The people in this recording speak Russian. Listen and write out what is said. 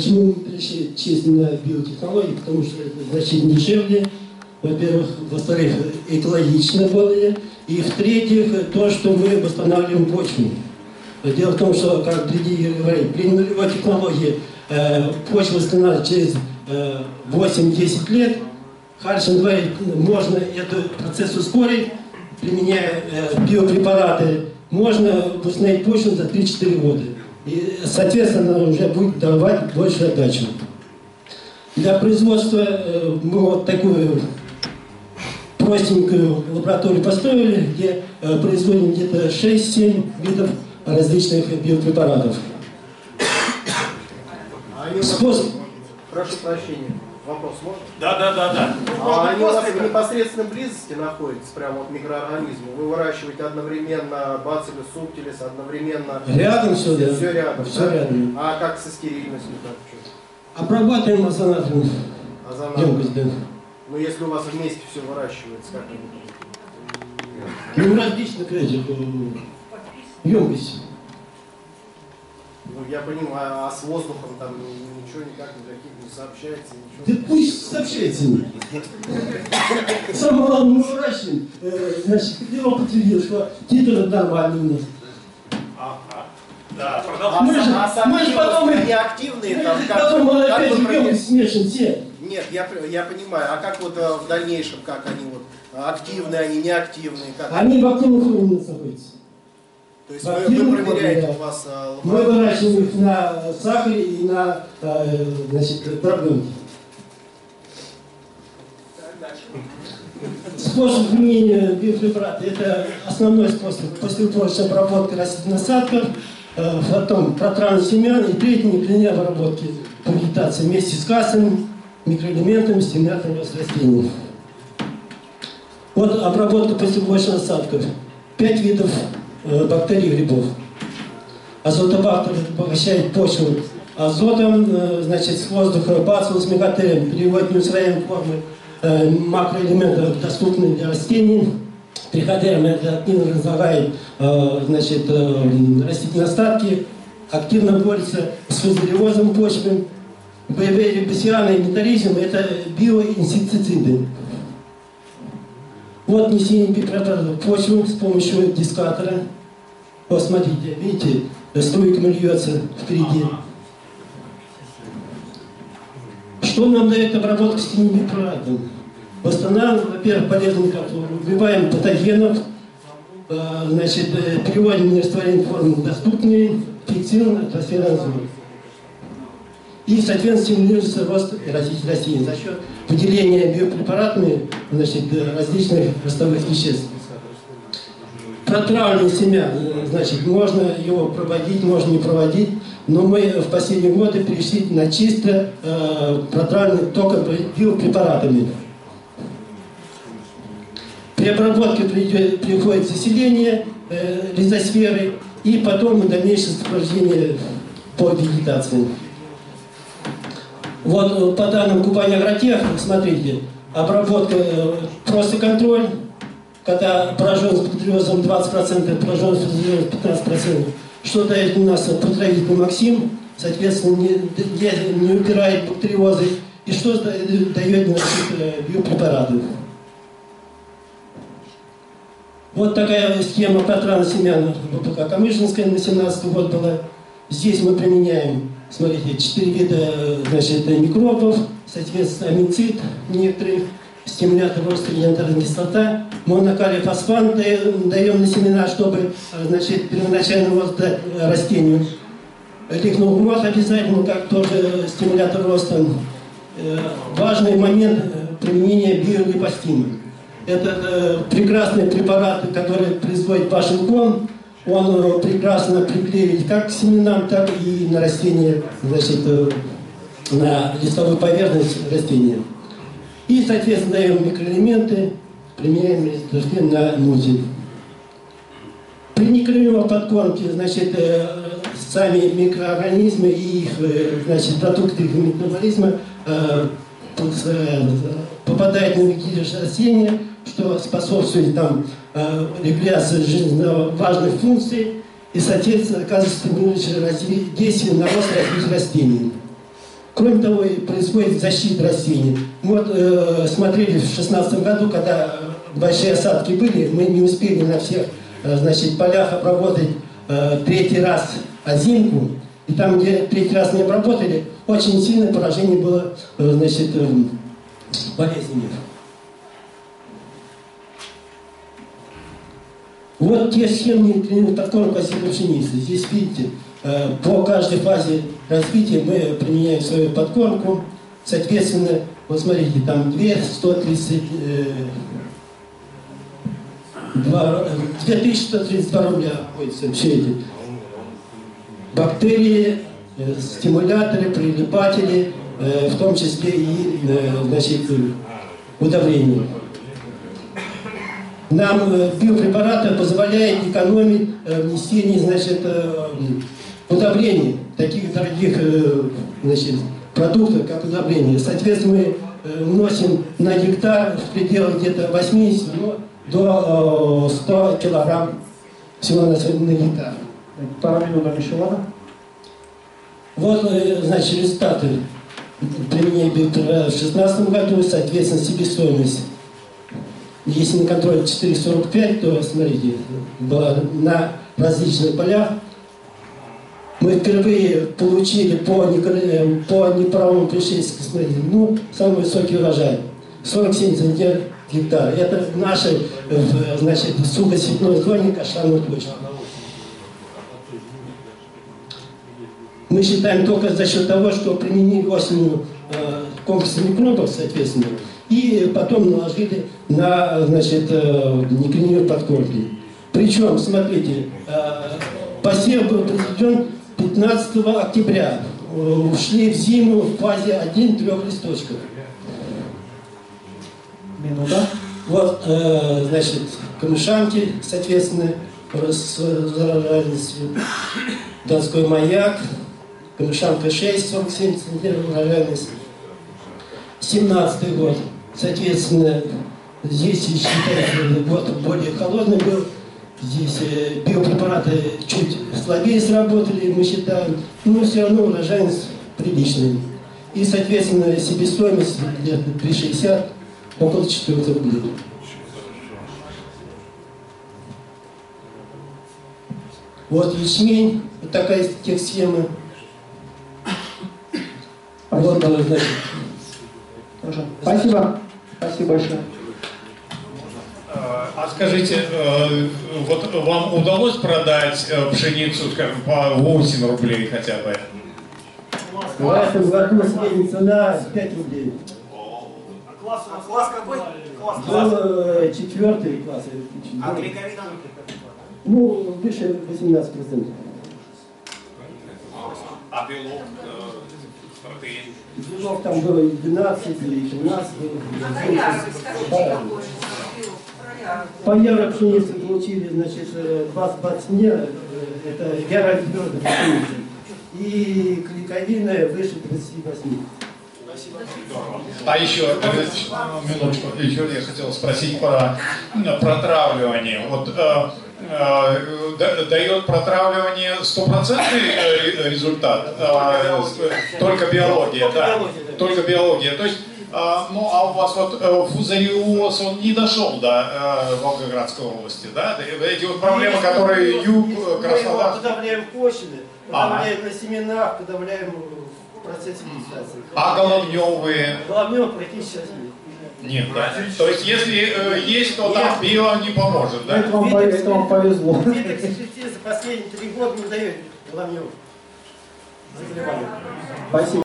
почему мы пришли чисто на биотехнологии? Потому что это значительно дешевле, во-первых, во-вторых, экологично более, и в-третьих, то, что мы восстанавливаем почву. Дело в том, что, как Дмитрий говорит, при нулевой технологии э, почва восстанавливается через э, 8-10 лет. Харшин говорит, можно этот процесс ускорить, применяя э, биопрепараты. Можно восстановить почву за 3-4 года. И, соответственно, уже будет давать больше отдачу. Для производства э, мы вот такую простенькую лабораторию построили, где э, производим где-то 6-7 видов различных биопрепаратов. А Способ. Прошу прощения, вопрос можно? Да, да, да, да. А они у вас в непосредственной близости находятся, прямо от микроорганизма? Вы выращиваете одновременно бациллус субтилис, одновременно... Рядом все, да. Все рядом, Все да? рядом. А как со стерильностью? Как, что? Обрабатываем Озонатором? емкость, да. Ну, если у вас вместе все выращивается, как это? Ну, различных этих э, емкость. Ну, я понимаю, а с воздухом там ничего никак никаких не сообщается, Да ничего? пусть сообщается мне. Самое главное, мы выращиваем. Э, Значит, его подтвердил, что титр нормальный у нас. Ага. Да, А. Мы же- а мы же потом их- они активные, там, как, Потом мы как опять емкость смешиваем все. Нет, я, я понимаю. А как вот э, в дальнейшем, как они вот активные, они неактивные, как? Они в активной форме у нас находятся. То есть вы, вы проверяете, у вас э, Мы выращиваем их на сахаре и на э, значит, дробленке. Способ применения биопрепарата – это основной способ послеуборочной обработки растительных осадков, э, потом протран семян и третий непрямой обработки по вегетации вместе с кассами, микроэлементами, стимуляторами роста растений. Вот обработка послеуборочных осадков. Пять видов бактерий грибов. Азотобактер обогащает почву азотом, э, значит, с воздуха бациллус мегатериум переводит в неусвояемые формы э, макроэлементов, доступные для растений. Триходерм активно разлагает э, значит, э, растительные остатки, активно борется с фузариозом почвы. Боевые рибосианы и метаризм – это биоинсектициды. Вот внесение биопрепаратов в почву с помощью дискатора. Вот смотрите, видите, струйками льется впереди. Что нам дает обработка стенными препаратом? Восстанавливаем, во-первых, полезную микрофлору, убиваем патогенов, э, значит, э, переводим нерастворимые формы доступные, фиксируем атмосферу озона. И, соответственно, стимулируется рост и развитие растений за счет выделения биопрепаратами значит, э, различных ростовых веществ. Протравленные семя, э, значит, можно его проводить, можно не проводить, но мы в последние годы перешли на чисто э, протравленные только биопрепаратами. При обработке придет- приходит заселение э, ризосферы и потом дальнейшее сопровождение по вегетации. Вот э, по данным Кубани Агротех, смотрите, обработка, э, просто контроль, когда пораженность бактериозом 20%, пораженность бактериозом 15%, что дает у нас протравитель Максим, соответственно, не, не, не упирает бактериозы, и что да- дает значит, э, биопрепараты. Вот такая схема протрана семян ВПК Камышинская на 17 год была. Здесь мы применяем, смотрите, 4 вида значит, микробов, соответственно, амицид некоторых, стимулятор роста янтарная кислота, монокалий даем, на семена, чтобы значит, первоначальный рост дать э, растению. Лигногумат обязательно, как тоже стимулятор роста. Э, Важный момент э, применения биолипостима. Это э, прекрасный препарат, который производит Вашингтон. Он прекрасно приклеивает как к семенам, так и на растения, значит, э, на листовую поверхность растения. И, соответственно, даем микроэлементы, применяем растения на нузе. При некрыльной подкормке, значит, э, сами микроорганизмы и их, э, значит, продукты их метаболизма попадают на растение, что способствует там э, регуляции жизненно важных функций и, соответственно, оказывает стимулирующее действие на рост развития растений. Кроме того, и происходит защита растений. Вот э, смотрели в 2016 году, когда большие осадки были, мы не успели на всех э, значит, полях обработать э, третий раз озимку. И там, где третий раз не обработали, очень сильное поражение было э, значит, э, болезнями. Вот те схемы тренировок посевной пшеницы. Здесь видите, э, по каждой фазе развития мы применяем свою подкормку. Соответственно, вот смотрите, там 2, 130, э, два- э, 2132 рубля обходится все эти бактерии, э, стимуляторы, прилипатели, э, в том числе и значит, удобрения. Нам э, биопрепараты позволяют экономить э, внесение значит, э, удобрений, таких дорогих значит, продуктов, как удобрения. Соответственно, мы вносим на гектар в пределах где-то 80 ну, до э, 100 килограмм всего на, на гектар. Пару минут еще, ладно? Вот, значит, результаты применения биопрепаратов в 2016 году, соответственно, себестоимость. Если на контроле 4,45, то, смотрите, на различных полях. Мы впервые получили по, э, по неправому пришельцу, смотрите, ну, самый высокий урожай. 47 центнер гектар. Это в, значит, сухосветной зоне каштановой площади. Мы считаем только за счет того, что применили осенью э, комплексы микробов, соответственно, и потом наложили на, значит, э, никелевые подкормки. Причем, смотрите, э, посев был произведен 15 октября. Э, Ушли в зиму в фазе 1 трех листочков. Минута. Вот, значит, камышанки, соответственно, с зараженностью. Донской маяк, камышанка 6, 47 сантиметров урожайность. 17 год, соответственно, здесь считается год более холодный был. Здесь э, биопрепараты чуть слабее сработали, мы считаем, но все равно урожайность приличная. И, соответственно, себестоимость где-то 3,60, около 4 рублей. Вот ячмень, вот такая тех схема. Вот, значит. Спасибо. Спасибо большое. А скажите, э, вот вам удалось продать э, пшеницу, скажем, по 8 рублей хотя бы? в этом году средняя цена 5 рублей. Класс, класс какой? Класс. Был э, четвертый класс. А четвертый. клейковина? Ну, выше 18 процентов. А белок, Белок там было и 12, и 13. А и доярок, 18. скажите, Да. какой он был? Про По евро пшеницы получили, значит, э, 20 бацне, э, это твердая пшеница. И клейковина выше 38. А еще, э, минуточку, еще я хотел спросить про э, протравливание. Вот дает протравливание стопроцентный э, ре- результат? Э, с- Только биология, да. Только биология. То есть, э, ну, а у вас вот э, фузариоз, он не дошел до э, Волгоградской области, да? Эти вот проблемы, которые юг, э, Мы Краснодар... подавляем Ага. подавляем на семенах, подавляем в процессе фиксации. А головневые... Главное практически сейчас нет. Нет, да? То есть, если э, есть, то там био не поможет, да? Это вам, это вам повезло. Экспертиза за последние три года не дает. Заболевания. Спасибо.